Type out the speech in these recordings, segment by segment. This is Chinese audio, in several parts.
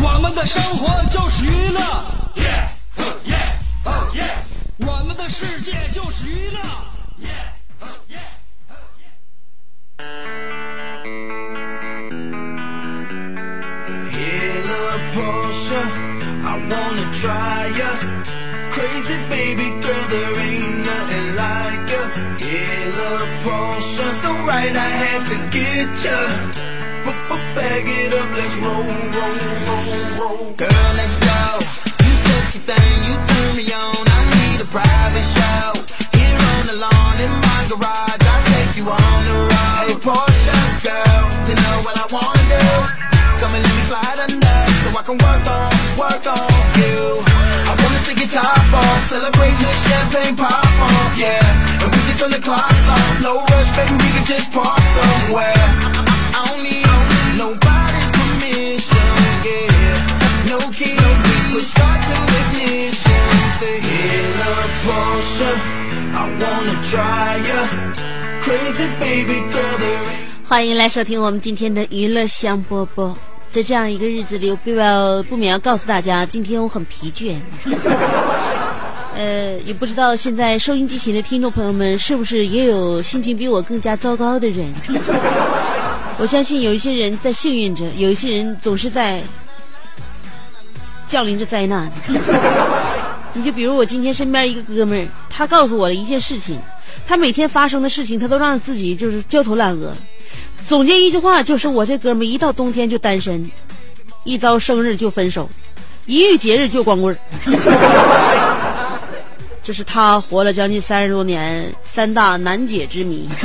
我们的生活就是娱乐，我们的世界就是娱乐。I wanna try ya. Crazy baby girl, there ain't nothing like ya. Hella Porsche, so right I had to get ya. Bag it up, let's roll, roll, roll, roll. Girl, let's go. You sexy thing, you turn me on. I need a private show. Here on the lawn in my garage, I'll take you on the road. Hey, Porsche girl, you know what I wanna do. Come and let me slide under, so I can work on, work on you. I wanna take your top off, celebrate the champagne pop off, yeah. And we can turn the clocks off, no rush, baby, we can just park somewhere. 欢迎来收听我们今天的娱乐香饽饽。在这样一个日子里，我不要不免要告诉大家，今天我很疲倦。呃，也不知道现在收音机前的听众朋友们是不是也有心情比我更加糟糕的人？我相信有一些人在幸运着，有一些人总是在降临着灾难。你就比如我今天身边一个哥们儿，他告诉我了一件事情，他每天发生的事情，他都让自己就是焦头烂额。总结一句话就是，我这哥们儿一到冬天就单身，一到生日就分手，一遇节日就光棍儿。这是他活了将近三十多年三大难解之谜。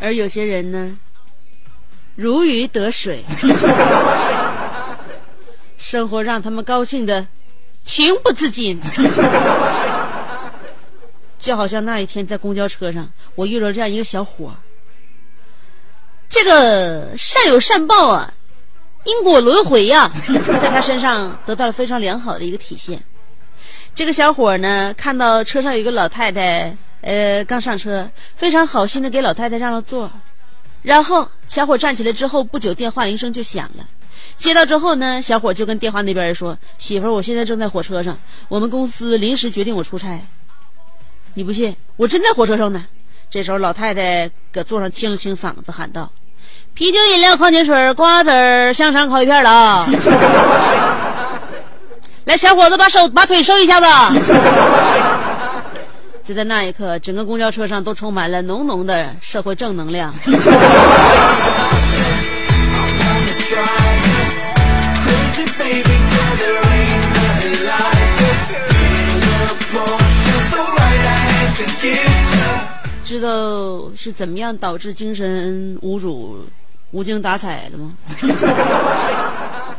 而有些人呢，如鱼得水，生活让他们高兴的情不自禁。就好像那一天在公交车上，我遇到这样一个小伙儿，这个善有善报啊，因果轮回呀、在他身上得到了非常良好的一个体现。这个小伙儿呢，看到车上有一个老太太，呃，刚上车，非常好心的给老太太让了座。然后小伙站起来之后，不久电话铃声就响了。接到之后呢，小伙就跟电话那边人说：“媳妇儿，我现在正在火车上，我们公司临时决定我出差。你不信？我真在火车上呢。”这时候老太太搁座上清了清嗓子，喊道：“啤酒、饮料、矿泉水、瓜子儿、香肠、烤鱼片了啊！来，小伙子，把手把腿收一下子。”就在那一刻整个公交车上都充满了浓浓的社会正能量。知道是怎么样导致精神侮辱无精打采的吗？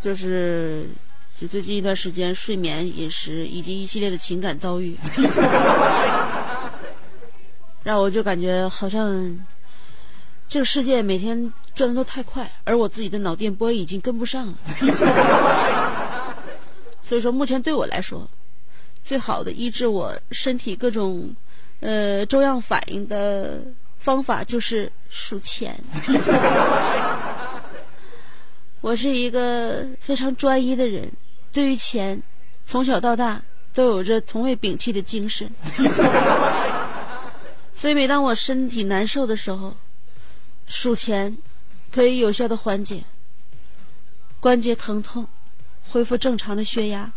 就是就最近一段时间，睡眠、饮食以及一系列的情感遭遇，让我就感觉好像这个世界每天转的都太快，而我自己的脑电波已经跟不上了。所以说，目前对我来说，最好的医治我身体各种呃周样反应的方法就是数钱。我是一个非常专一的人，对于钱，从小到大都有着从未摒弃的精神。所以每当我身体难受的时候，数钱可以有效的缓解关节疼痛，恢复正常的血压，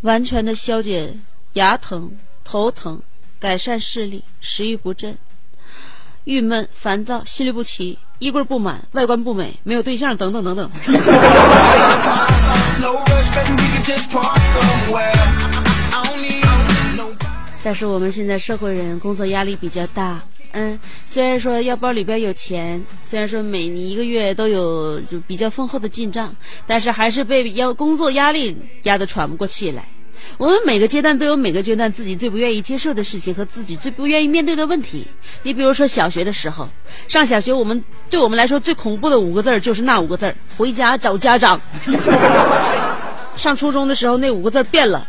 完全的消解牙疼、头疼，改善视力、食欲不振、郁闷、烦躁、心律不齐、衣柜不满、外观不美、没有对象等等等等。但是我们现在社会人工作压力比较大，嗯，虽然说腰包里边有钱，虽然说每一个月都有就比较丰厚的进账，但是还是被要工作压力压得喘不过气来。我们每个阶段都有每个阶段自己最不愿意接受的事情和自己最不愿意面对的问题。你比如说小学的时候，上小学我们对我们来说最恐怖的五个字就是那五个字儿：回家找家长。上初中的时候，那五个字变了。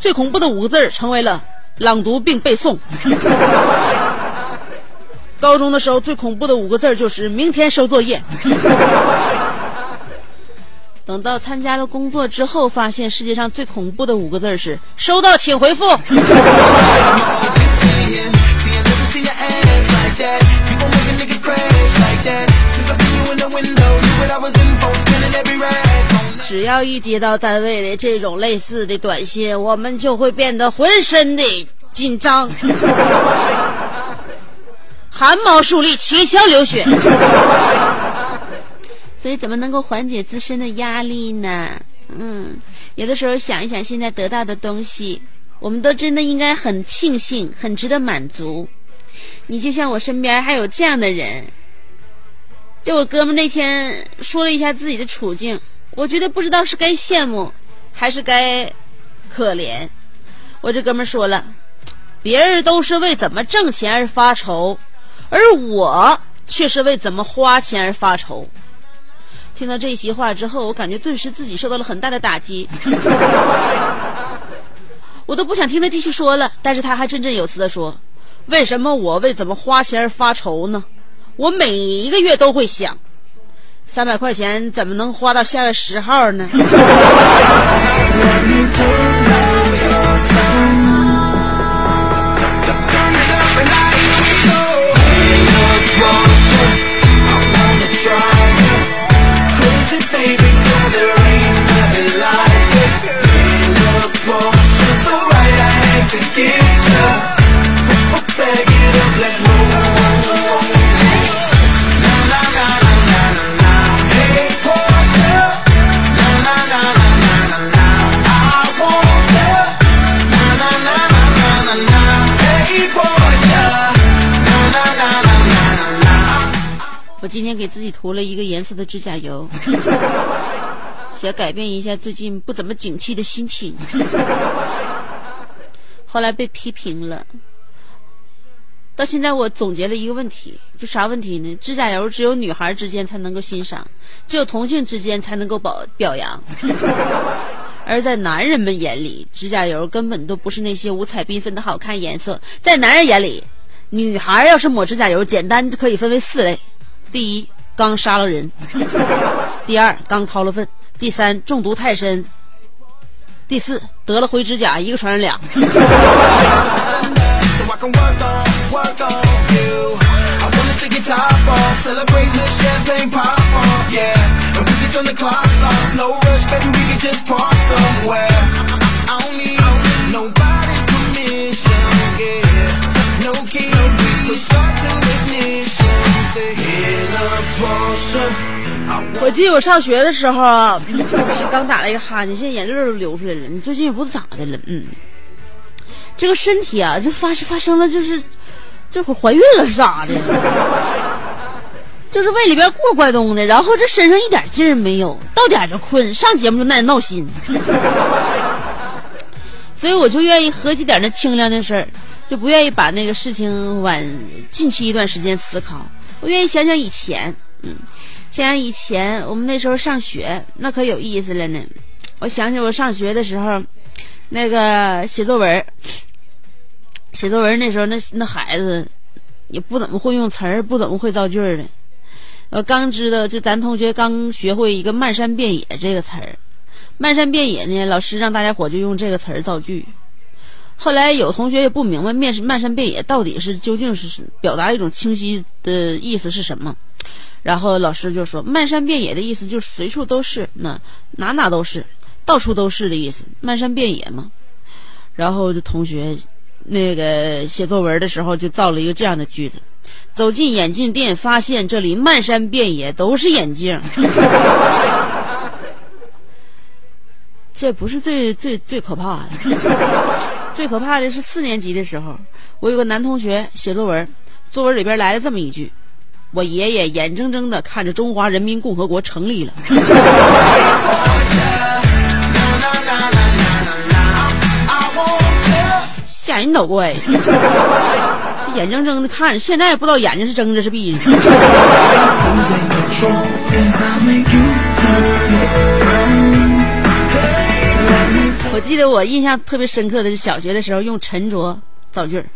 最恐怖的五个字成为了朗读并背诵。高中的时候最恐怖的五个字就是明天收作业。等到参加了工作之后，发现世界上最恐怖的五个字是收到请回复。只要一接到单位的这种类似的短信，我们就会变得浑身的紧张，汗毛竖立，七窍流血。所以，怎么能够缓解自身的压力呢？嗯，有的时候想一想现在得到的东西，我们都真的应该很庆幸，很值得满足。你就像我身边还有这样的人，就我哥们那天说了一下自己的处境，我觉得不知道是该羡慕，还是该可怜。我这哥们说了，别人都是为怎么挣钱而发愁，而我却是为怎么花钱而发愁。听到这席话之后，我感觉顿时自己受到了很大的打击，我都不想听他继续说了。但是他还振振有词的说：“为什么我为怎么花钱而发愁呢？我每一个月都会想，三百块钱怎么能花到下月十号呢？” 我今天给自己涂了一个颜色的指甲油，想改变一下最近不怎么景气的心情。后来被批评了，到现在我总结了一个问题，就啥问题呢？指甲油只有女孩之间才能够欣赏，只有同性之间才能够表表扬。而在男人们眼里，指甲油根本都不是那些五彩缤纷的好看颜色。在男人眼里，女孩要是抹指甲油，简单可以分为四类：第一，刚杀了人；第二，刚掏了粪；第三，中毒太深；第四，得了灰指甲，一个传染俩。我记得我上学的时候啊，刚打了一个哈欠，现在眼泪都流出来了。你最近也不咋的了，嗯，这个身体啊，就发发生了，就是这会怀孕了是咋的？就是胃里边过怪东的，然后这身上一点劲儿没有，到点就困，上节目就那闹心。所以我就愿意合计点那清凉的事儿，就不愿意把那个事情往近期一段时间思考。我愿意想想以前，嗯，想想以前我们那时候上学，那可有意思了呢。我想起我上学的时候，那个写作文，写作文那时候那那孩子也不怎么会用词儿，不怎么会造句儿的。我刚知道，就咱同学刚学会一个“漫山遍野”这个词儿，“漫山遍野”呢，老师让大家伙就用这个词儿造句。后来有同学也不明白面是漫山遍野到底是究竟是表达一种清晰的意思是什么，然后老师就说漫山遍野的意思就是随处都是，那哪哪都是，到处都是的意思，漫山遍野嘛。然后就同学那个写作文的时候就造了一个这样的句子：走进眼镜店，发现这里漫山遍野都是眼镜。这不是最最最可怕的，最可怕的是四年级的时候，我有个男同学写作文，作文里边来了这么一句：“我爷爷眼睁睁的看着中华人民共和国成立了。”吓人倒怪，眼睁睁的看着，现在也不知道眼睛是睁着是闭着。我记得我印象特别深刻的是小学的时候用沉着造句儿，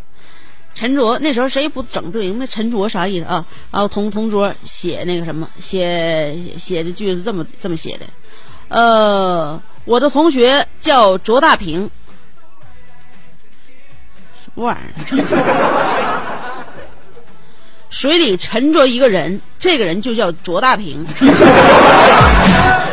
沉着那时候谁也不整不明白沉着啥意思啊？然后同同桌写那个什么写写的句子这么这么写的，呃，我的同学叫卓大平，什么玩意儿？水里沉着一个人，这个人就叫卓大平。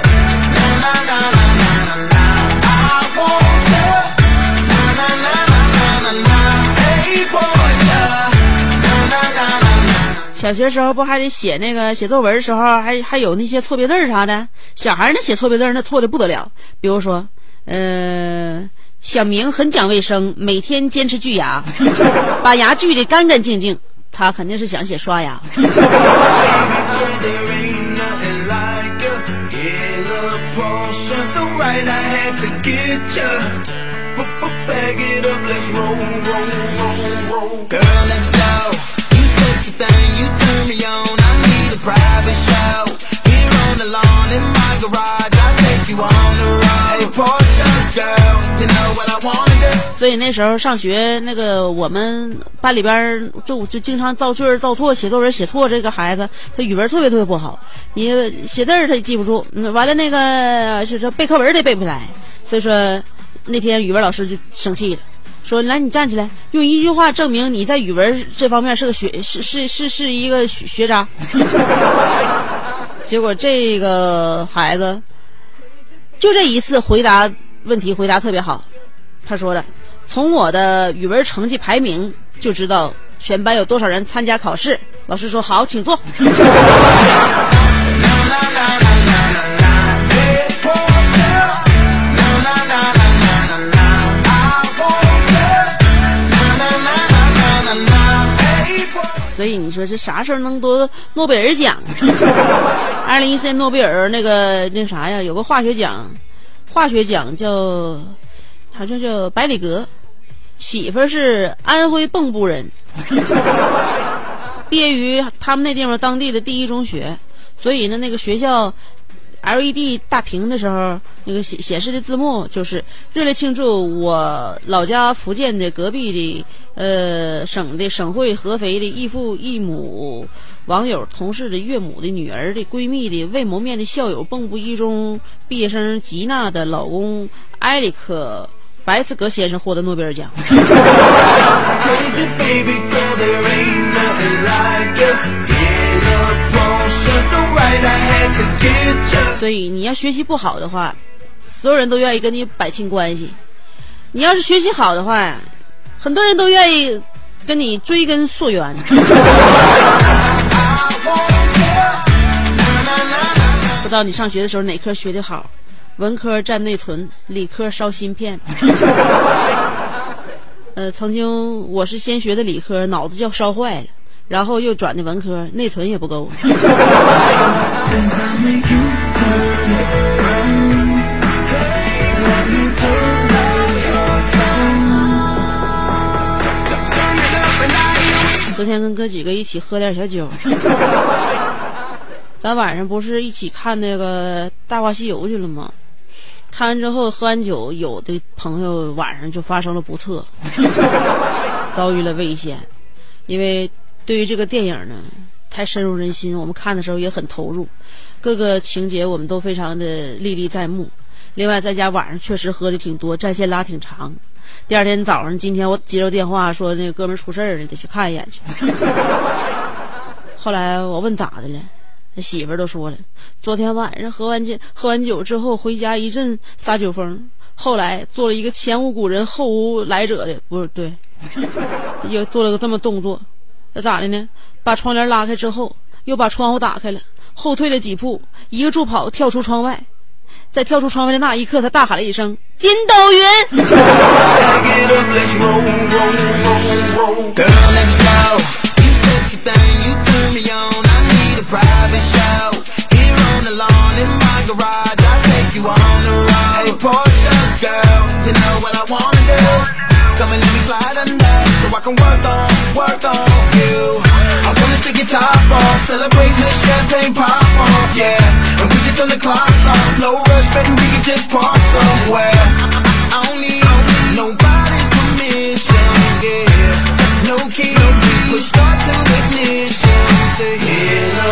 小学时候不还得写那个写作文的时候，还还有那些错别字啥的。小孩那写错别字那错的不得了。比如说，呃，小明很讲卫生，每天坚持锯牙，把牙锯得干干净净。他肯定是想写刷牙。in my garage, I take you on the road. Hey, Porsche girl, you know what I wanna do. 所以那时候上学，那个我们班里边就就经常造句造错，写作文写错。这个孩子他语文特别特别不好，你写字儿他也记不住，完了那个就是背课文儿他也背不下来。所以说那天语文老师就生气了，说：“来，你站起来，用一句话证明你在语文这方面是个学是是是是一个学渣。”结果这个孩子就这一次回答问题回答特别好，他说的。从我的语文成绩排名就知道全班有多少人参加考试。老师说好，请坐。你说这啥时候能得诺贝尔奖？二零一三诺贝尔那个那啥呀，有个化学奖，化学奖叫好像叫百里格，媳妇是安徽蚌埠人，毕业于他们那地方当地的第一中学，所以呢，那个学校 LED 大屏的时候，那个显显示的字幕就是热烈庆祝我老家福建的隔壁的呃省的省会合肥的异父异母网友同事的岳母的女儿的闺蜜的未谋面的校友蚌埠一中毕业生吉娜的老公埃里克白茨格先生获得诺贝尔奖。所以你要学习不好的话，所有人都愿意跟你摆清关系；你要是学习好的话，很多人都愿意跟你追根溯源。不知道你上学的时候哪科学的好？文科占内存，理科烧芯片。呃，曾经我是先学的理科，脑子叫烧坏了，然后又转的文科，内存也不够。昨天跟哥几个一起喝点小酒，咱晚上不是一起看那个《大话西游》去了吗？看完之后喝完酒，有的朋友晚上就发生了不测，遭遇了危险。因为对于这个电影呢，太深入人心，我们看的时候也很投入，各个情节我们都非常的历历在目。另外，在家晚上确实喝的挺多，战线拉挺长。第二天早上，今天我接到电话说那个哥们儿出事儿了，得去看一眼去。后来我问咋的了，那媳妇儿都说了，昨天晚上喝完酒喝完酒之后回家一阵撒酒疯，后来做了一个前无古人后无来者的，不是对，又做了个这么动作，这咋的呢？把窗帘拉开之后，又把窗户打开了，后退了几步，一个助跑跳出窗外。在跳出窗外的那一刻，他大喊了一声：“筋斗云！” Come and let me slide under. So I can work on, work on you. I wanna take your top off. Celebrate champagne pop off, yeah. And we can turn the clocks off No rush, baby, we can just park somewhere. I, I, I don't need nobody's permission, yeah. No we start to ignition Say, a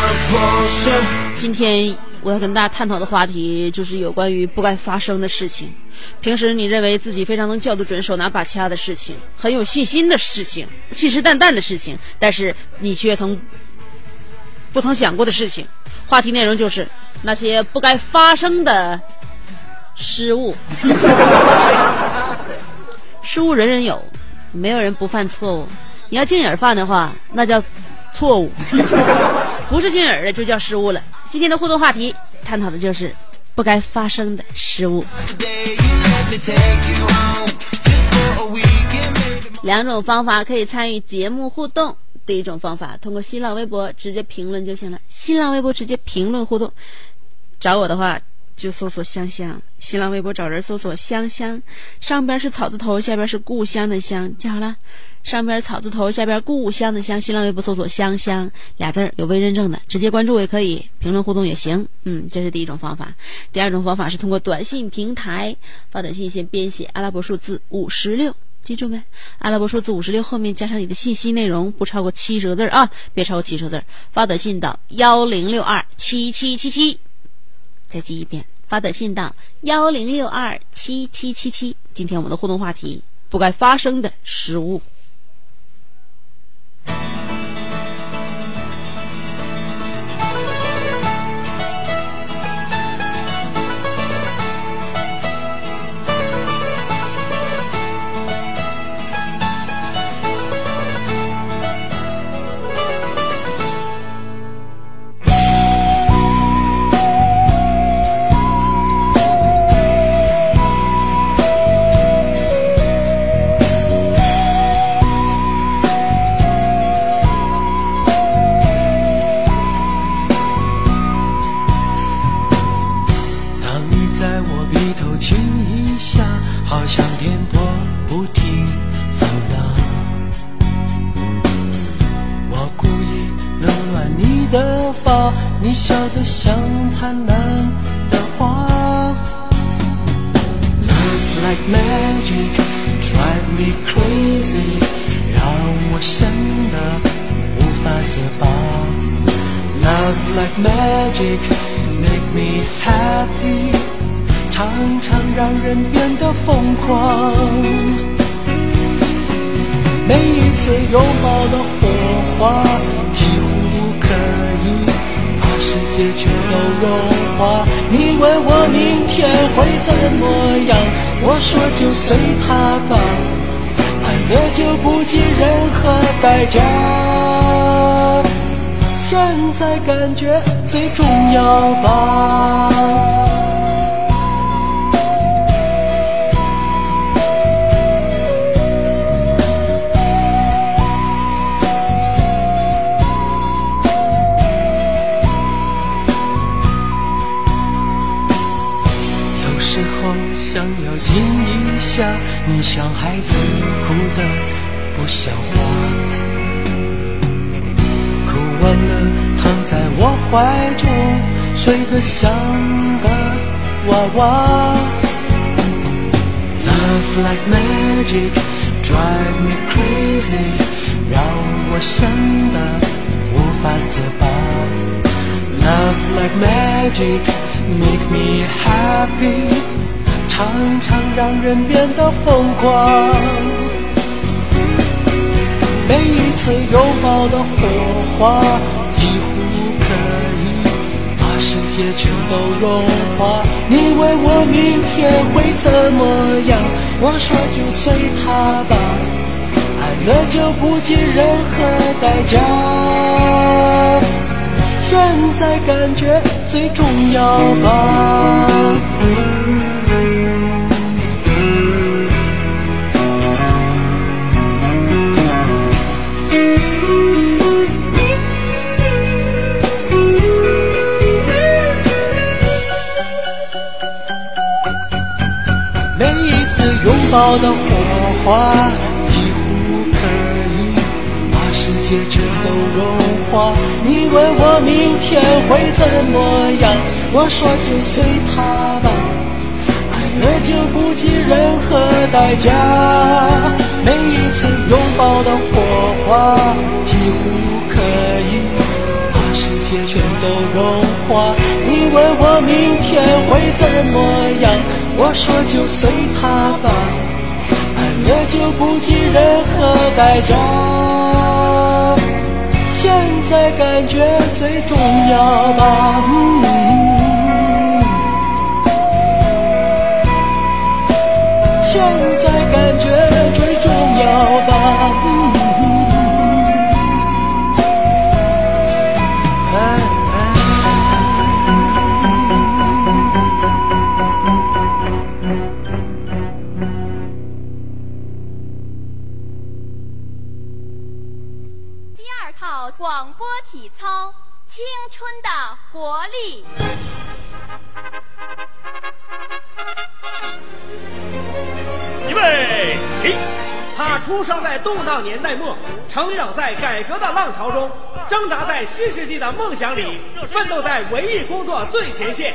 今天我要跟大家探讨的话题就是有关于不该发生的事情。平时你认为自己非常能叫得准、手拿把掐的事情，很有信心的事情，信誓旦旦的事情，但是你却曾不曾想过的事情。话题内容就是那些不该发生的失误。失误人人有，没有人不犯错误。你要进眼犯的话，那叫错误；不是进眼的，就叫失误了。今天的互动话题探讨的就是不该发生的失误。两种方法可以参与节目互动。第一种方法，通过新浪微博直接评论就行了。新浪微博直接评论互动，找我的话就搜索香香。新浪微博找人搜索香香，上边是草字头，下边是故乡的乡，记好了。上边草字头，下边故乡的乡。新浪微博搜索香香俩字儿，有微认证的，直接关注也可以，评论互动也行。嗯，这是第一种方法。第二种方法是通过短信平台发短信，先编写阿拉伯数字五十六。记住没？阿拉伯数字五十六后面加上你的信息内容，不超过七十个字儿啊，别超过七十个字儿。发短信到幺零六二七七七七，再记一遍，发短信到幺零六二七七七七。今天我们的互动话题：不该发生的失误。你像孩子哭的不像话。哭完了，躺在我怀中，睡得像个娃娃。Love like magic, drive me crazy，让我想得无法自拔。Love like magic, make me happy，常常让人变得疯狂。每一次拥抱的火花，几乎可以把世界全都融化。你问我明天会怎么样，我说就随他吧，爱了就不计任何代价。现在感觉最重要吧。拥抱的火花，几乎可以把世界全都融化。你问我明天会怎么样，我说就随他吧，爱了就不计任何代价。每一次拥抱的火花，几乎可以把世界全都融化。你问我明天会怎么样，我说就随他吧，不计任何代价。现在感觉最重要吧。嗯现在感觉最重要吧。嗯的活力》。预备起！他出生在动荡年代末，成长在改革的浪潮中，挣扎在新世纪的梦想里，奋斗在文艺工作最前线。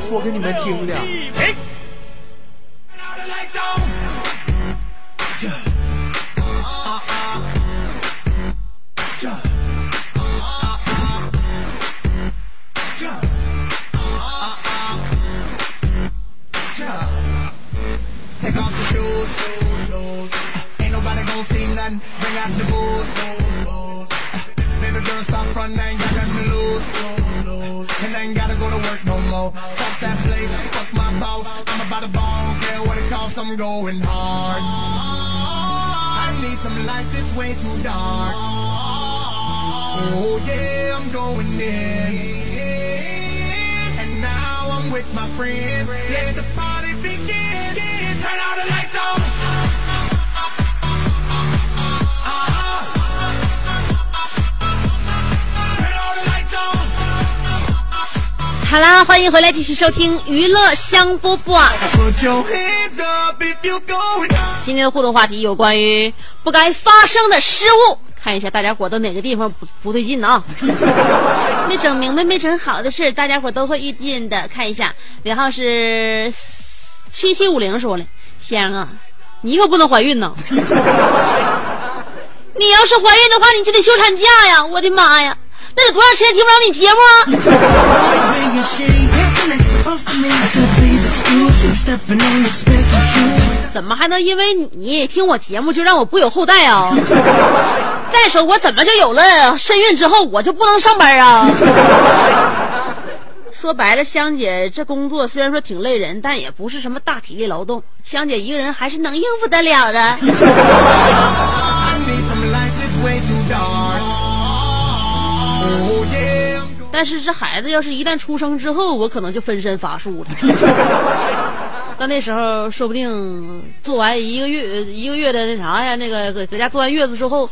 说给你们听的。Take off the shoes, shoes, shoes. Ain't nobody gon' see nothin' bring out the booze, booze, booze. Baby girl, stop front, ain't got nothing to lose, ain't gotta go to work no more. Fuck that place, fuck my boss. I'm about to ball, care what it costs, I'm going hard. I need some lights, it's way too dark. Oh yeah, I'm going in. And now I'm with my friends. Let the party begin. Turn all the lights on. 好啦，欢迎回来，继续收听娱乐香饽饽。今天的互动话题有关于不该发生的失误，看一下大家伙都哪个地方不不对劲啊？没整明白、没整好的事儿，大家伙都会遇见的。看一下，尾号是七七五零说了，先生啊，你可不能怀孕呢！你要是怀孕的话，你就得休产假呀！我的妈呀，那得多长时间听不着你节目啊？么还能因为你听我节目就让我不有后代啊？再说我怎么就有了身孕之后我就不能上班啊？说白了，香姐这工作虽然说挺累人，但也不是什么大体力劳动，香姐一个人还是能应付得了的。但是这孩子要是一旦出生之后，我可能就分身乏术了。到那时候，说不定做完一个月一个月的那啥呀，那个搁搁家坐完月子之后，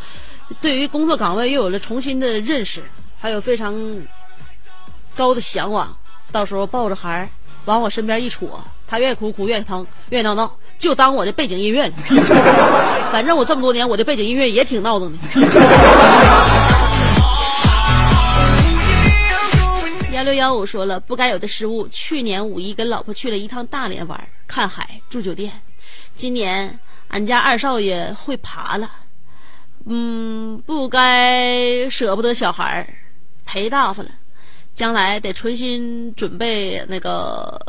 对于工作岗位又有了重新的认识，还有非常高的向往。到时候抱着孩儿往我身边一戳，他越哭哭越疼越闹闹，就当我的背景音乐。反正我这么多年，我的背景音乐也挺闹腾的。六幺五说了，不该有的失误。去年五一跟老婆去了一趟大连玩，看海住酒店。今年俺家二少爷会爬了，嗯，不该舍不得小孩儿，赔大发了。将来得重新准备那个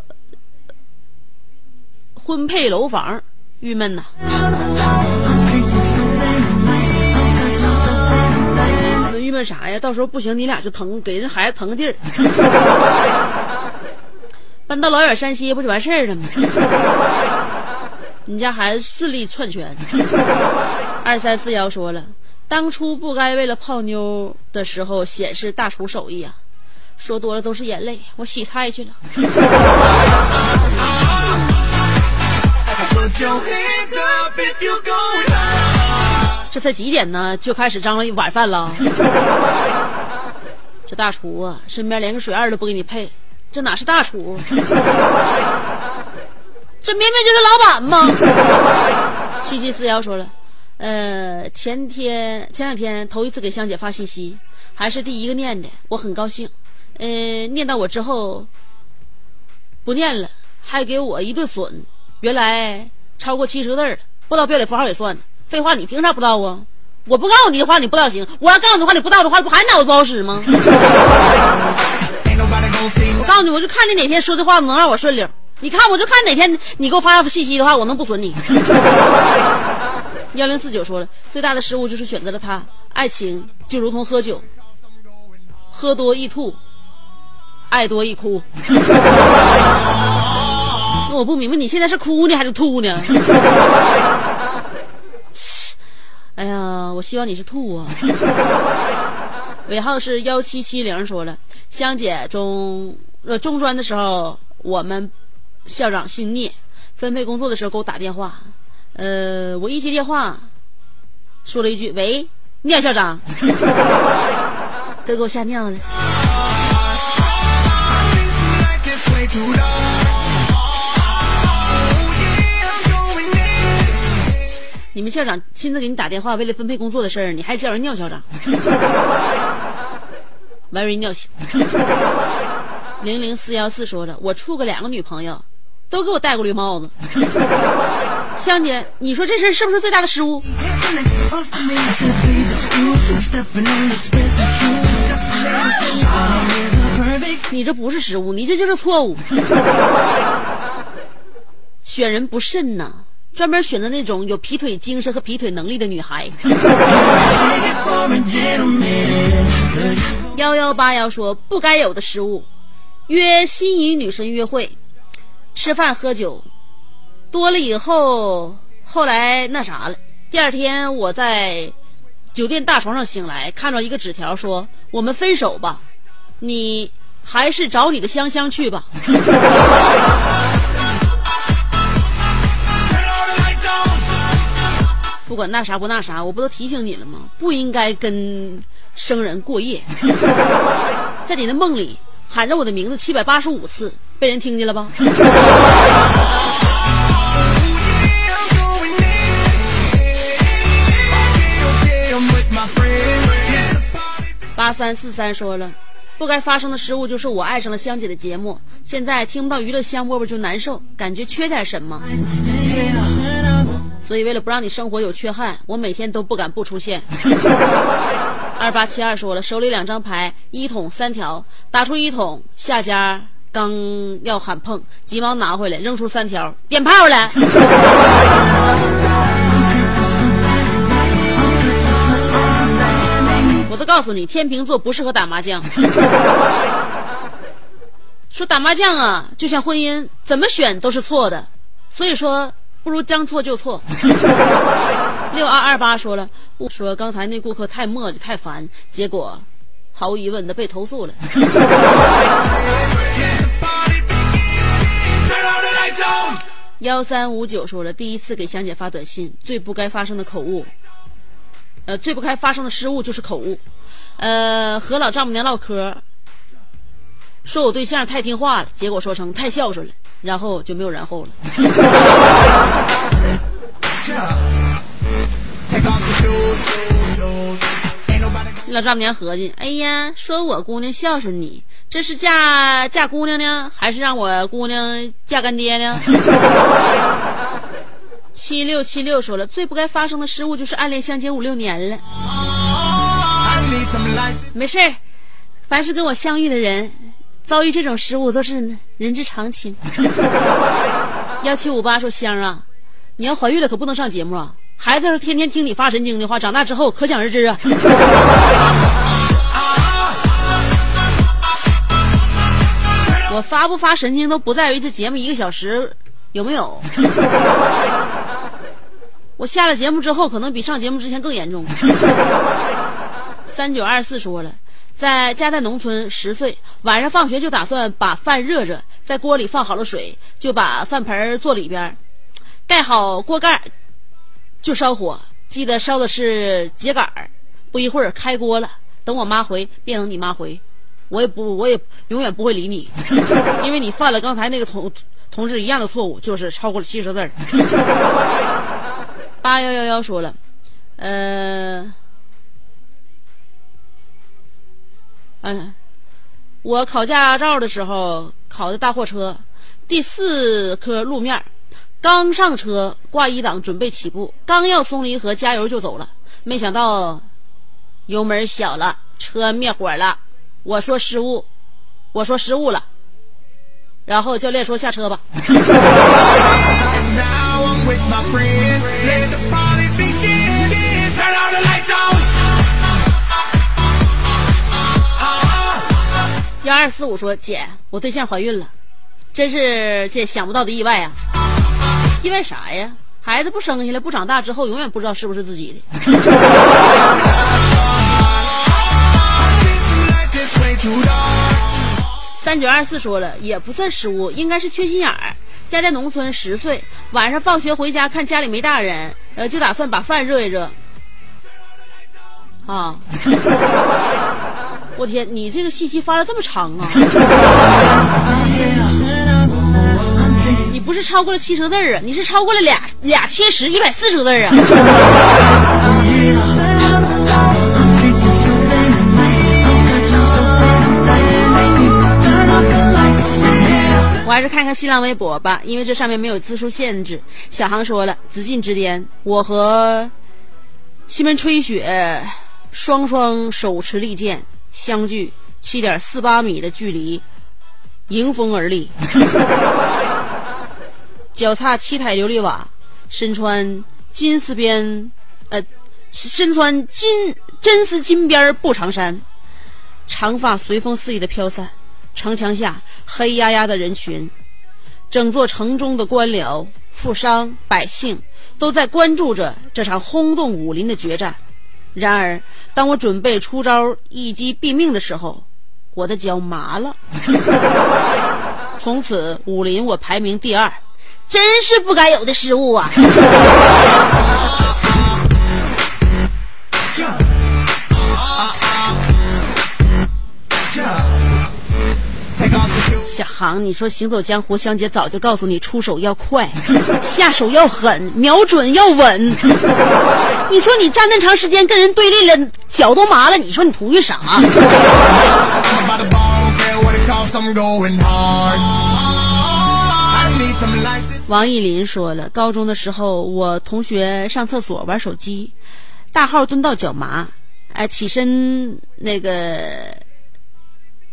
婚配楼房，郁闷呐。郁闷啥呀？到时候不行，你俩就腾给人孩子腾个地儿，搬到老远山西不就完事儿了吗？你家孩子顺利篡权。二三四幺说了，当初不该为了泡妞的时候显示大厨手艺啊。说多了都是眼泪，我洗菜去了。这才几点呢，就开始张罗晚饭了。这大厨啊，身边连个水二都不给你配，这哪是大厨？这明明就是老板嘛！七七四幺说了，呃，前天前两天头一次给香姐发信息，还是第一个念的，我很高兴。呃，念到我之后不念了，还给我一顿损。原来超过七十个字了，不知道标点符号也算。废话，你凭啥不知道啊？我不告诉你的话，你不知道行；我要告诉你的话，你不知道的话，不还脑子不好使吗？我告诉你，我就看你哪天说这话能让我顺溜。你看，我就看哪天你给我发信息的话，我能不损你？幺零四九说了，最大的失误就是选择了他。爱情就如同喝酒，喝多易吐。爱多易哭，那我不明白你现在是哭呢还是吐呢？哎呀，我希望你是兔啊！尾号是幺七七零，说了，香姐中呃中专的时候，我们校长姓聂，分配工作的时候给我打电话，呃，我一接电话，说了一句：“喂，聂校长。”都给我吓尿了。你们校长亲自给你打电话，为了分配工作的事儿，你还叫人尿校长，完人尿性。零零四幺四说了，我处过两个女朋友，都给我戴过绿帽子。香姐，你说这事是不是最大的失误？你这不是失误，你这就是错误。选人不慎呐，专门选择那种有劈腿精神和劈腿能力的女孩。幺幺八幺说不该有的失误，约心仪女神约会，吃饭喝酒，多了以后，后来那啥了。第二天我在酒店大床上醒来，看到一个纸条说：“我们分手吧，你。”还是找你的香香去吧。不管那啥不那啥，我不都提醒你了吗？不应该跟生人过夜。在你的梦里喊着我的名字七百八十五次，被人听见了吧？八三四三说了。不该发生的失误就是我爱上了香姐的节目，现在听不到娱乐香饽饽就难受，感觉缺点什么。所以为了不让你生活有缺憾，我每天都不敢不出现。二八七二说了，手里两张牌，一筒三条，打出一筒，下家刚要喊碰，急忙拿回来，扔出三条，点炮了。我都告诉你，天秤座不适合打麻将。说打麻将啊，就像婚姻，怎么选都是错的。所以说，不如将错就错。六二二八说了，说刚才那顾客太磨叽太烦，结果毫无疑问的被投诉了。幺三五九说了，第一次给香姐发短信，最不该发生的口误。呃，最不该发生的失误就是口误。呃，和老丈母娘唠嗑，说我对象太听话了，结果说成太孝顺了。然后就没有然后了。Nobody 老丈母娘合计，哎呀，说我姑娘孝顺你，这是嫁嫁姑娘呢，还是让我姑娘嫁干爹呢？七六七六说了，最不该发生的失误就是暗恋相亲五六年了。没事儿，凡是跟我相遇的人，遭遇这种失误都是人之常情。幺七五八说香儿啊，你要怀孕了可不能上节目啊！孩子要是天天听你发神经的话，长大之后可想而知啊。我发不发神经都不在于这节目一个小时有没有。我下了节目之后，可能比上节目之前更严重。三九二四说了，在家在农村，十岁，晚上放学就打算把饭热热，在锅里放好了水，就把饭盆儿坐里边儿，盖好锅盖儿，就烧火。记得烧的是秸秆儿，不一会儿开锅了。等我妈回，别等你妈回，我也不，我也永远不会理你，因为你犯了刚才那个同同志一样的错误，就是超过了七十字儿。八幺幺幺说了，呃。嗯，我考驾照的时候考的大货车，第四颗路面，刚上车挂一档准备起步，刚要松离合加油就走了，没想到油门小了，车灭火了。我说失误，我说失误了，然后教练说下车吧。幺二四五说：“姐，我对象怀孕了，真是这想不到的意外啊！意外啥呀？孩子不生下来，不长大之后，永远不知道是不是自己的。三九二四说了，也不算失误，应该是缺心眼儿。家在农村，十岁，晚上放学回家看家里没大人，呃，就打算把饭热一热。啊！我天，你这个信息发的这么长啊！你不是超过了七十个字啊，你是超过了俩俩切十一百四十个字啊！我还是看看新浪微博吧，因为这上面没有字数限制。小航说了，紫禁之巅，我和西门吹雪双双手持利剑，相距七点四八米的距离，迎风而立，脚踏七彩琉璃瓦，身穿金丝边，呃，身穿金真丝金边布长衫，长发随风肆意的飘散。城墙下黑压压的人群，整座城中的官僚、富商、百姓都在关注着这场轰动武林的决战。然而，当我准备出招一击毙命的时候，我的脚麻了。从此，武林我排名第二，真是不该有的失误啊！小航，你说行走江湖，香姐早就告诉你，出手要快，下手要狠，瞄准要稳。你说你站那长时间跟人对立了，脚都麻了。你说你图个啥？王艺林说了，高中的时候，我同学上厕所玩手机，大号蹲到脚麻，哎，起身那个。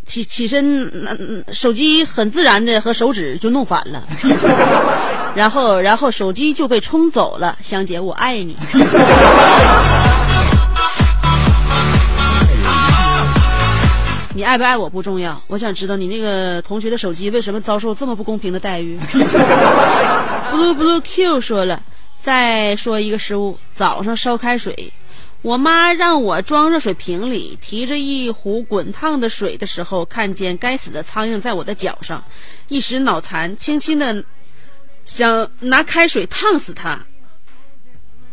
起起身，嗯手机很自然的和手指就弄反了，然后然后手机就被冲走了。香姐，我爱你。你爱不爱我不重要，我想知道你那个同学的手机为什么遭受这么不公平的待遇。blue blue Q 说了，再说一个失误，早上烧开水，我妈让我装热水瓶里，提着一壶滚烫的水的时候，看见该死的苍蝇在我的脚上，一时脑残，轻轻的想拿开水烫死它。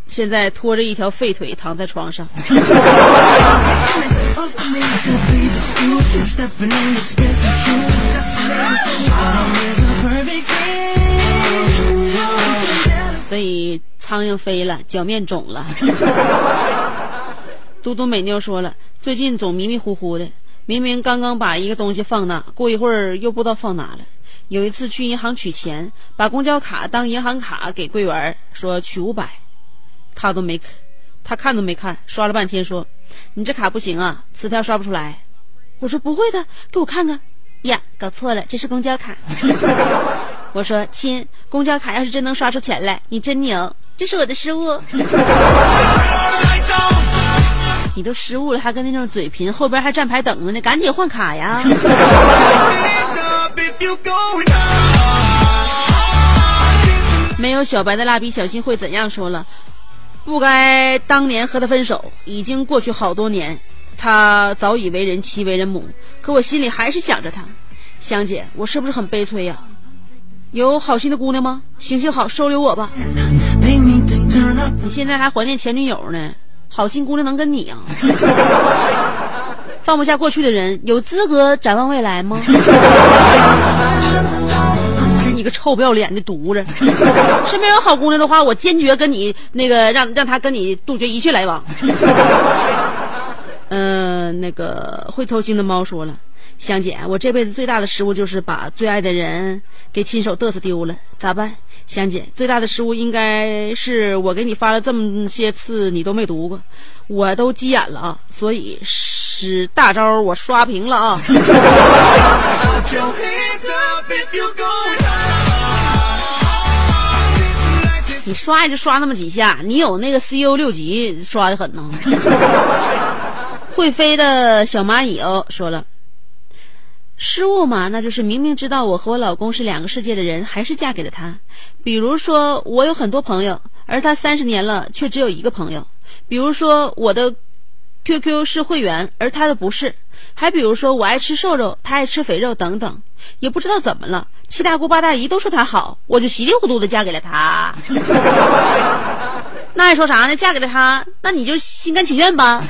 现在拖着一条废腿躺在床上。所以苍蝇飞了，脚面肿了。嘟嘟美妞说了，最近总迷迷糊糊的，明明刚刚把一个东西放那，过一会儿又不知道放哪了。有一次去银行取钱，把公交卡当银行卡给柜员，说取五百，他都没，他看都没看，刷了半天说，你这卡不行啊，磁条刷不出来。我说不会的，给我看看。呀，搞错了，这是公交卡。我说亲，公交卡要是真能刷出钱来，你真牛，这是我的失误。你都失误了，还跟那种嘴贫，后边还站牌等着呢，赶紧换卡呀！没有小白的蜡笔小新会怎样说了？不该当年和他分手，已经过去好多年，他早已为人妻为人母，可我心里还是想着他。香姐，我是不是很悲催呀？有好心的姑娘吗？行行好，收留我吧。你现在还怀念前女友呢？好心姑娘能跟你啊？放不下过去的人，有资格展望未来吗？你个臭不要脸的犊子！身边有好姑娘的话，我坚决跟你那个让让她跟你杜绝一切来往。嗯，那个会偷腥的猫说了，香姐，我这辈子最大的失误就是把最爱的人给亲手嘚瑟丢了，咋办？香姐，最大的失误应该是我给你发了这么些次，你都没读过，我都急眼了啊！所以使大招，我刷屏了啊！你刷也就刷那么几下，你有那个 C U 六级刷的很呢。会飞的小蚂蚁哦，说了，失误嘛，那就是明明知道我和我老公是两个世界的人，还是嫁给了他。比如说，我有很多朋友，而他三十年了却只有一个朋友；比如说，我的 QQ 是会员，而他的不是；还比如说，我爱吃瘦肉，他爱吃肥肉，等等。也不知道怎么了，七大姑八大姨都说他好，我就稀里糊涂的嫁给了他。那还说啥呢？嫁给了他，那你就心甘情愿吧。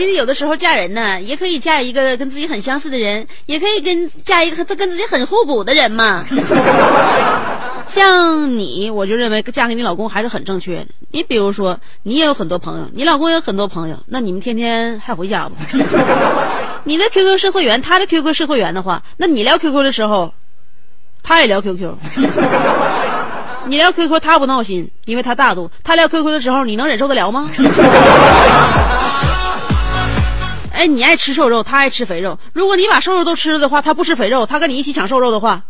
其实有的时候嫁人呢，也可以嫁一个跟自己很相似的人，也可以跟嫁一个他跟自己很互补的人嘛。像你，我就认为嫁给你老公还是很正确的。你比如说，你也有很多朋友，你老公也有很多朋友，那你们天天还回家不？你的 QQ 是会员，他的 QQ 是会员的话，那你聊 QQ 的时候，他也聊 QQ。你聊 QQ，他不闹心，因为他大度。他聊 QQ 的时候，你能忍受得了吗？哎，你爱吃瘦肉，他爱吃肥肉。如果你把瘦肉都吃了的话，他不吃肥肉，他跟你一起抢瘦肉的话，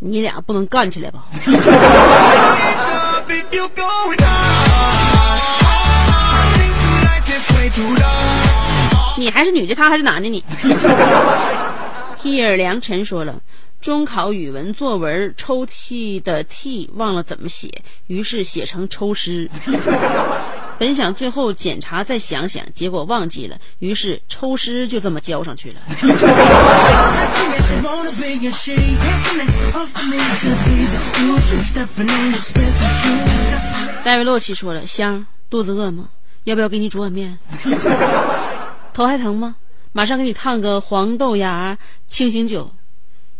你俩不能干起来吧？你还是女的，他还是男的？你？Here 良辰说了。中考语文作文抽屉的屉忘了怎么写，于是写成抽湿。本想最后检查再想想，结果忘记了，于是抽湿就这么交上去了。戴维洛奇说了：“香，肚子饿吗？要不要给你煮碗面？头还疼吗？马上给你烫个黄豆芽清醒酒。”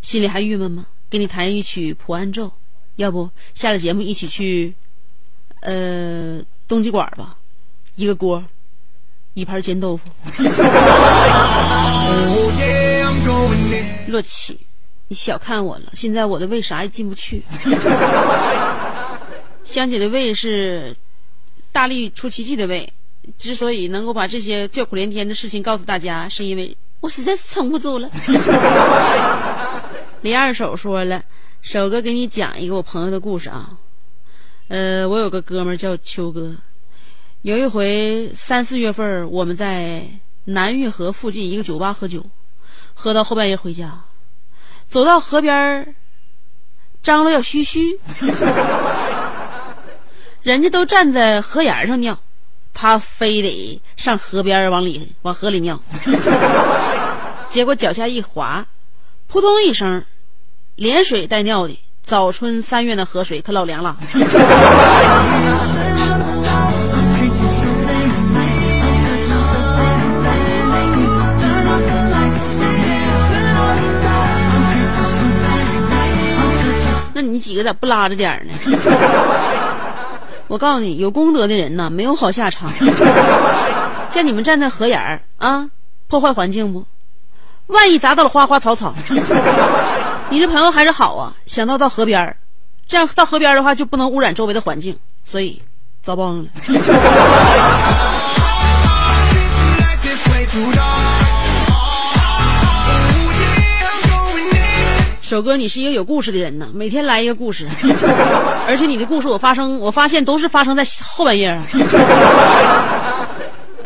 心里还郁闷吗？给你弹一曲普安咒，要不下了节目一起去，呃，东极馆吧，一个锅，一盘煎豆腐。洛奇，你小看我了，现在我的胃啥也进不去。香姐的胃是大力出奇迹的胃，之所以能够把这些叫苦连天的事情告诉大家，是因为我实在是撑不住了。李二手说了：“首哥给你讲一个我朋友的故事啊。呃，我有个哥们儿叫秋哥，有一回三四月份，我们在南运河附近一个酒吧喝酒，喝到后半夜回家，走到河边儿张罗要嘘嘘，人家都站在河沿上尿，他非得上河边往里往河里尿，结果脚下一滑，扑通一声。”连水带尿的，早春三月的河水可老凉了。那你几个咋不拉着点呢？我告诉你，有功德的人呐，没有好下场。像你们站在河沿儿啊，破坏环境不？万一砸到了花花草草，你这朋友还是好啊，想到到河边儿，这样到河边儿的话就不能污染周围的环境，所以遭报应了。首哥，你是一个有故事的人呢，每天来一个故事，而且你的故事我发生，我发现都是发生在后半夜啊。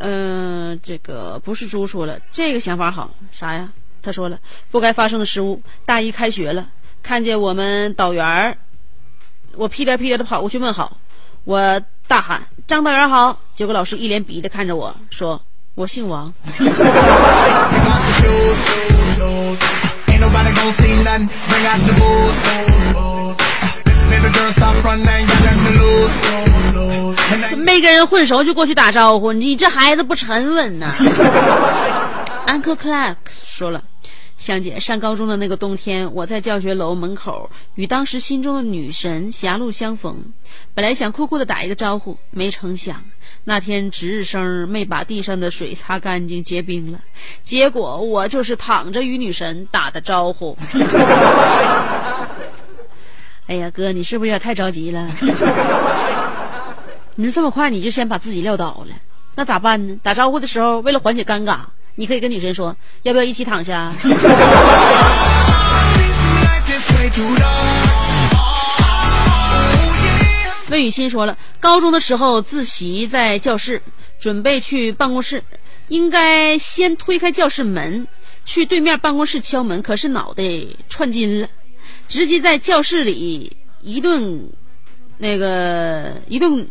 嗯、这个不是猪说了，这个想法好，啥呀？他说了不该发生的失误大一开学了看见我们导员儿我屁颠屁颠的跑过去问好我大喊张导员好结果老师一脸鄙夷的看着我说我姓王。没跟人混熟就过去打招呼你这孩子不沉稳呐。Uncle clark 说了香姐上高中的那个冬天，我在教学楼门口与当时心中的女神狭路相逢。本来想酷酷的打一个招呼，没成想那天值日生没把地上的水擦干净，结冰了。结果我就是躺着与女神打的招呼。哎呀，哥，你是不是有点太着急了？你说这么快你就先把自己撂倒了，那咋办呢？打招呼的时候，为了缓解尴尬，你可以跟女神说，要不要一起躺下. Oh. 魏雨欣说了，高中的时候自习在教室，准备去办公室，应该先推开教室门，去对面办公室敲门，可是脑袋串筋了，直接在教室里一顿那个一顿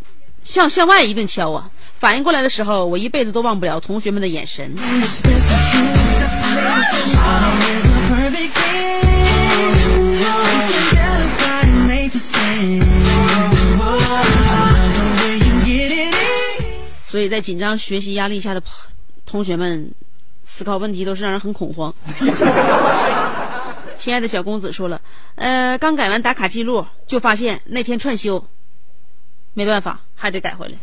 向向外一顿敲啊！反应过来的时候，我一辈子都忘不了同学们的眼神。所以在紧张学习压力下的同学们，思考问题都是让人很恐慌。亲爱的小公子说了，呃，刚改完打卡记录，就发现那天串休，没办法，还得改回来。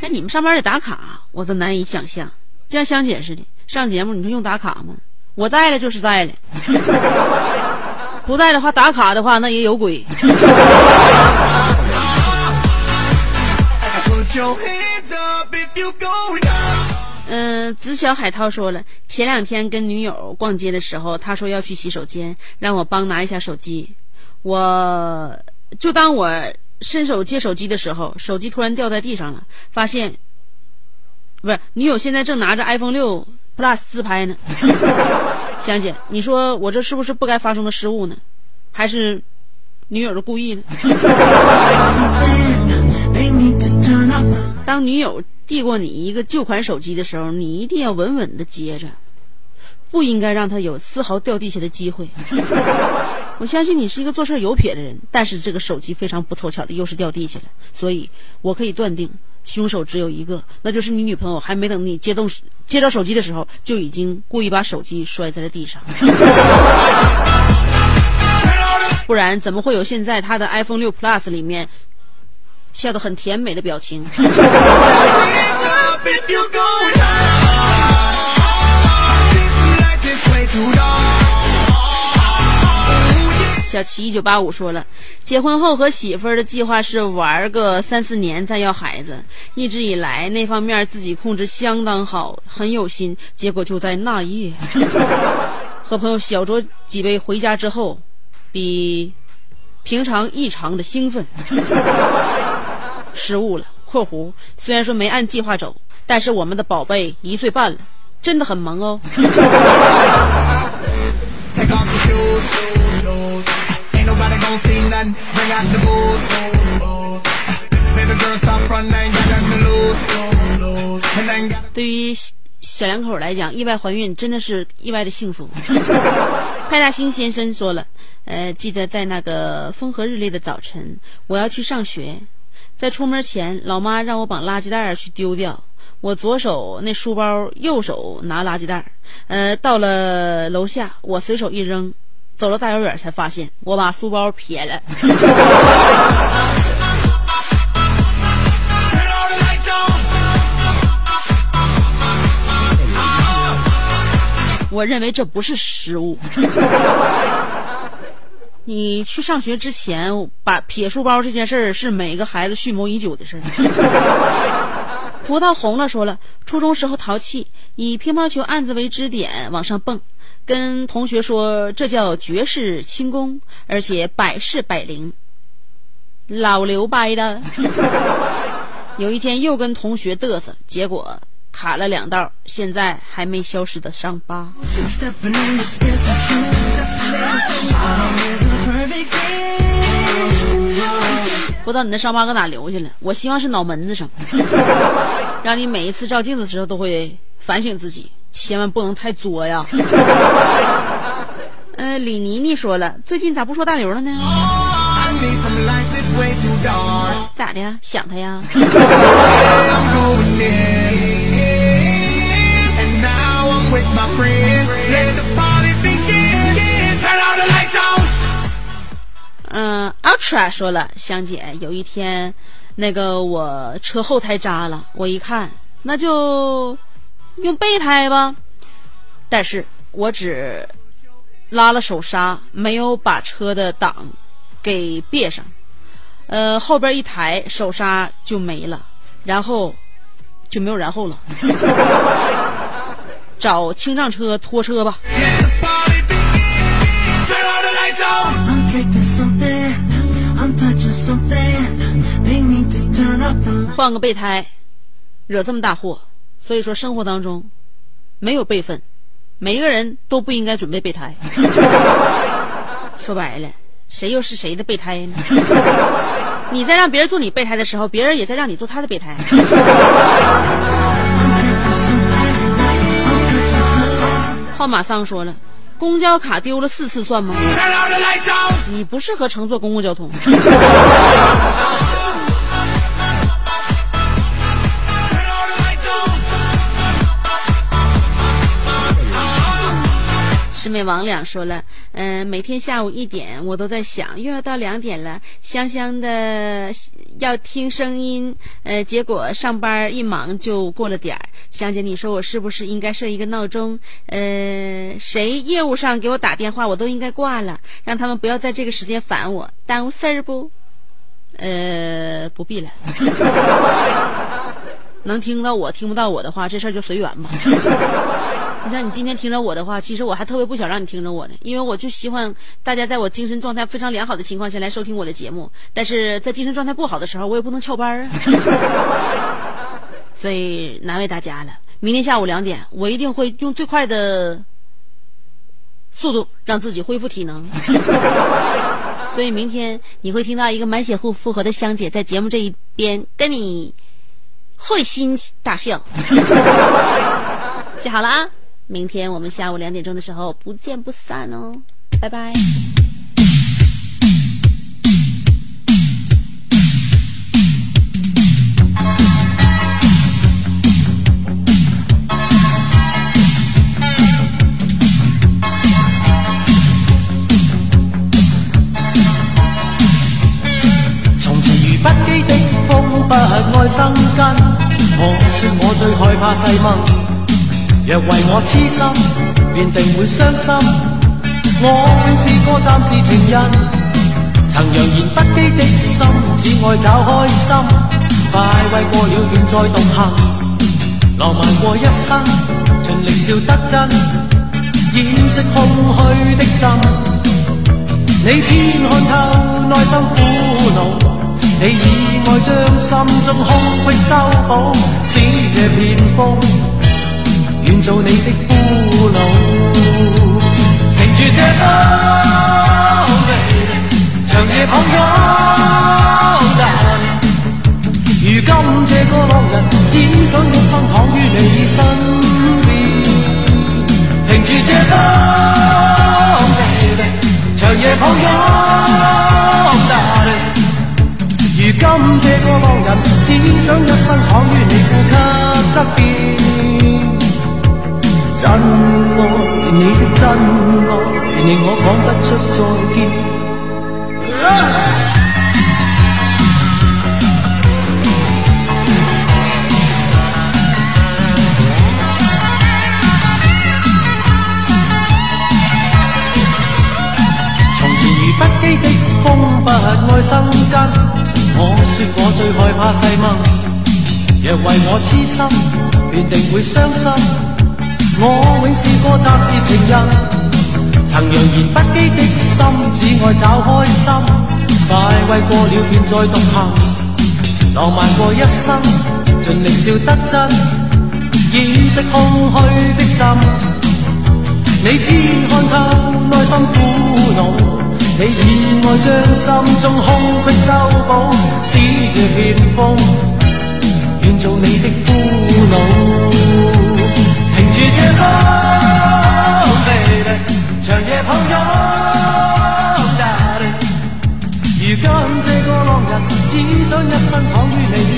那 你们上班得打卡，我都难以想象。就像香姐似的，上节目你说用打卡吗？我在了就是在了，不在的话打卡的话那也有鬼。嗯，子小海涛说了，前两天跟女友逛街的时候，他说要去洗手间，让我帮拿一下手机。我就当我伸手接手机的时候，手机突然掉在地上了，发现不是女友现在正拿着 iPhone 六 Plus 自拍呢。香姐，你说我这是不是不该发生的失误呢？还是女友的故意呢？当女友递过你一个旧款手机的时候，你一定要稳稳的接着，不应该让她有丝毫掉地下的机会。我相信你是一个做事有撇的人，但是这个手机非常不凑巧的又是掉地下了，所以我可以断定凶手只有一个，那就是你女朋友还没等你接动接到手机的时候，就已经故意把手机摔在了地上。不然怎么会有现在她的 iPhone 六 Plus 里面笑得很甜美的表情. Oh. 小齐一九八五说了，结婚后和媳妇儿的计划是玩个三四年再要孩子。一直以来那方面自己控制相当好，很有心。结果就在那夜，和朋友小酌几杯回家之后，比平常异常的兴奋，失误了，括弧，虽然说没按计划走，但是我们的宝贝一岁半了，真的很萌哦。对于小两口来讲，意外怀孕真的是意外的幸福。派大星先生说了，呃，记得在那个风和日丽的早晨，我要去上学。在出门前，老妈让我把垃圾袋去丢掉。我左手那书包，右手拿垃圾袋。呃，到了楼下，我随手一扔，走了大老远才发现我把书包撇了。我认为这不是失误。你去上学之前，把撇书包这件事儿是每个孩子蓄谋已久的事儿。葡萄红了说了，初中时候淘气，以乒乓球案子为支点往上蹦，跟同学说这叫绝世轻功，而且百试百灵。老刘掰的。有一天又跟同学嘚瑟，结果卡了两道，现在还没消失的伤疤。不知道你的伤疤搁哪留下了？我希望是脑门子上，让你每一次照镜子的时候都会反省自己，千万不能太作呀。呃，李妮妮说了，最近咋不说大刘了呢？咋的？想他呀？嗯，Ultra 说了，香姐，有一天，那个我车后胎扎了，我一看，那就用备胎吧，但是我只拉了手刹，没有把车的档给别上，呃，后边一抬，手刹就没了，然后就没有然后了，找清障车拖车吧。换个备胎，惹这么大祸，所以说生活当中没有备份，每一个人都不应该准备备胎。说白了，谁又是谁的备胎呢？你在让别人做你备胎的时候，别人也在让你做他的备胎。号码桑说了。公交卡丢了四次算吗？你不适合乘坐公共交通。王两说了，嗯，每天下午一点，我都在想，又要到两点了，香香的要听声音，呃，结果上班一忙就过了点儿。香姐，你说我是不是应该设一个闹钟？呃，谁业务上给我打电话，我都应该挂了，让他们不要在这个时间烦我，耽误事儿不？呃，不必了。能听到我听不到我的话，这事儿就随缘吧。你像你今天听着我的话，其实我还特别不想让你听着我呢，因为我就希望大家在我精神状态非常良好的情况下来收听我的节目。但是在精神状态不好的时候，我也不能翘班啊，所以难为大家了。明天下午两点，我一定会用最快的速度让自己恢复体能。所以明天你会听到一个满血复复合的香姐在节目这一边跟你会心大笑。记好了啊！明天我们下午两点钟的时候不见不散哦，拜拜。从前如不羁的风，不爱生根。我说我最害怕细蚊。若为我痴心，便定会伤心。我永是个暂时情人，曾扬言不羁的心，只爱找开心。快慰过了便再独行，浪漫过一生，尽力笑得真，掩饰空虚的心。你偏看透内心苦恼，你以爱将心中空隙修补，使这片风。愿做你的俘虏，停住这风，长夜抱拥。如今这个浪人，只想一生躺于你身边。停住这风，长夜抱拥。如今这个浪人，只想一生躺于你呼吸侧边。真爱你的真爱你我讲不出再见。从前如不羁的风不爱生根我说我最害怕誓盟若为我痴心必定会伤心。我永是個暫時情人，曾揚言不羈的心，只愛找開心。快慰過了便再獨行，浪漫過一生，盡力笑得真，掩饰空虛的心。你偏看透內心苦惱，你以愛將心中空隙修補，使這片風願做你的俘虏。停住這風，baby，長夜抱擁，darling。如今这个浪人，只想一生躺于你